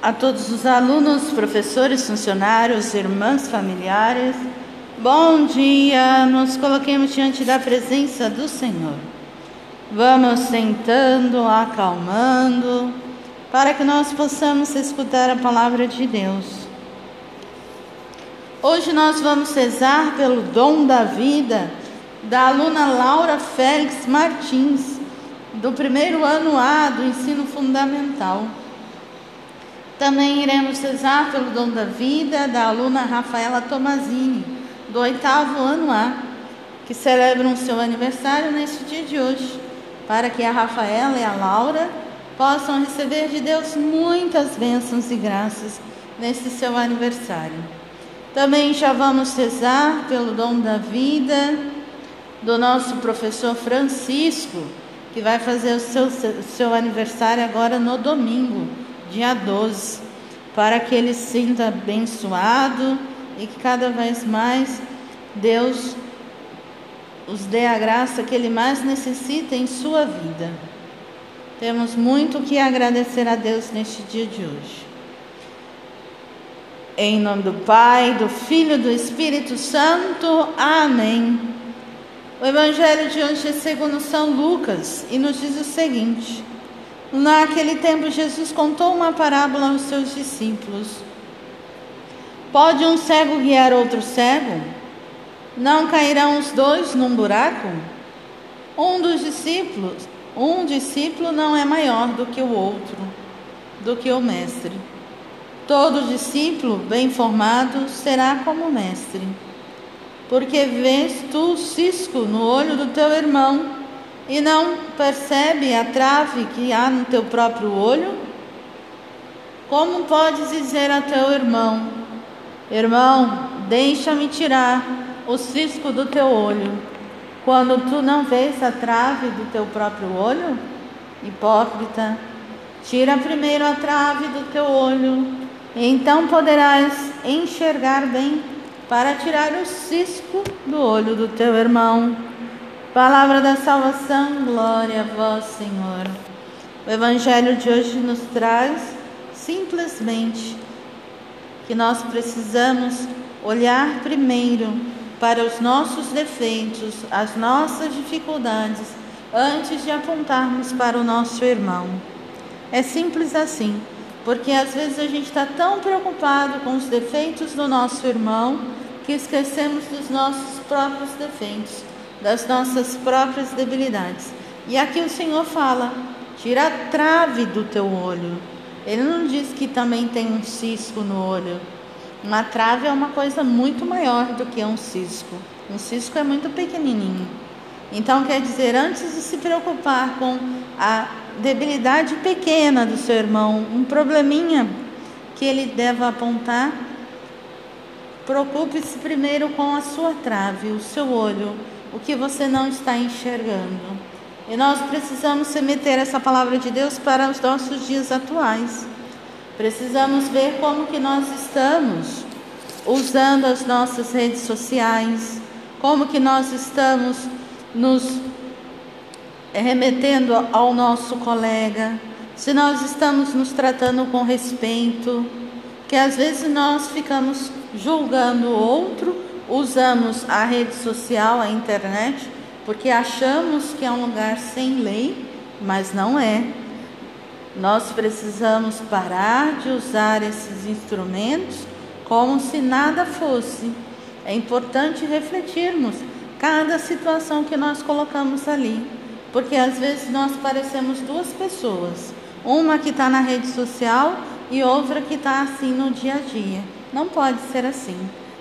a todos os alunos, professores, funcionários, irmãs, familiares. Bom dia, nos coloquemos diante da presença do Senhor. Vamos sentando, acalmando, para que nós possamos escutar a palavra de Deus. Hoje nós vamos rezar pelo dom da vida da aluna Laura Félix Martins, do primeiro ano A do ensino fundamental. Também iremos rezar pelo dom da vida da aluna Rafaela Tomazini, do oitavo ano A, que celebram seu aniversário neste dia de hoje, para que a Rafaela e a Laura possam receber de Deus muitas bênçãos e graças neste seu aniversário. Também já vamos rezar pelo dom da vida do nosso professor Francisco, que vai fazer o seu, seu aniversário agora no domingo dia 12, para que ele sinta abençoado e que cada vez mais Deus os dê a graça que ele mais necessita em sua vida. Temos muito que agradecer a Deus neste dia de hoje. Em nome do Pai, do Filho e do Espírito Santo. Amém. O Evangelho de hoje é segundo São Lucas e nos diz o seguinte: Naquele tempo, Jesus contou uma parábola aos seus discípulos. Pode um cego guiar outro cego? Não cairão os dois num buraco? Um dos discípulos, um discípulo não é maior do que o outro, do que o mestre. Todo discípulo bem formado será como mestre. Porque vês tu o cisco no olho do teu irmão e não percebe a trave que há no teu próprio olho? Como podes dizer a teu irmão: Irmão, deixa-me tirar o cisco do teu olho, quando tu não vês a trave do teu próprio olho? Hipócrita, tira primeiro a trave do teu olho, e então poderás enxergar bem para tirar o cisco do olho do teu irmão. Palavra da salvação, glória a vós, Senhor. O Evangelho de hoje nos traz simplesmente que nós precisamos olhar primeiro para os nossos defeitos, as nossas dificuldades, antes de apontarmos para o nosso irmão. É simples assim, porque às vezes a gente está tão preocupado com os defeitos do nosso irmão que esquecemos dos nossos próprios defeitos das nossas próprias debilidades. E aqui o Senhor fala: tira a trave do teu olho. Ele não diz que também tem um cisco no olho. Uma trave é uma coisa muito maior do que um cisco. Um cisco é muito pequenininho. Então quer dizer, antes de se preocupar com a debilidade pequena do seu irmão, um probleminha que ele deve apontar, preocupe-se primeiro com a sua trave, o seu olho o que você não está enxergando. E nós precisamos meter essa palavra de Deus para os nossos dias atuais. Precisamos ver como que nós estamos usando as nossas redes sociais, como que nós estamos nos remetendo ao nosso colega, se nós estamos nos tratando com respeito, que às vezes nós ficamos julgando o outro usamos a rede social, a internet, porque achamos que é um lugar sem lei, mas não é. Nós precisamos parar de usar esses instrumentos como se nada fosse. É importante refletirmos cada situação que nós colocamos ali, porque às vezes nós parecemos duas pessoas, uma que está na rede social e outra que está assim no dia a dia. Não pode ser assim.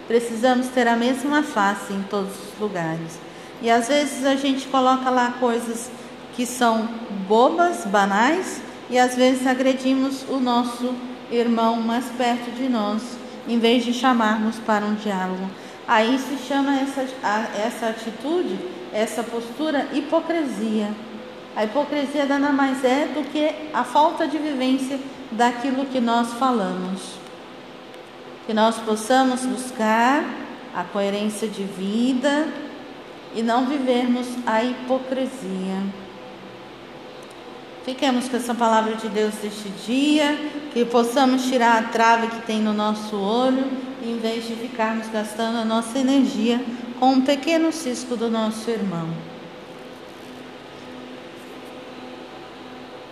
Precisamos ter a mesma face em todos os lugares. E às vezes a gente coloca lá coisas que são bobas, banais, e às vezes agredimos o nosso irmão mais perto de nós, em vez de chamarmos para um diálogo. Aí se chama essa, essa atitude, essa postura, hipocrisia. A hipocrisia nada mais é do que a falta de vivência daquilo que nós falamos que nós possamos buscar a coerência de vida e não vivermos a hipocrisia. Fiquemos com essa palavra de Deus deste dia, que possamos tirar a trave que tem no nosso olho, em vez de ficarmos gastando a nossa energia com um pequeno cisco do nosso irmão.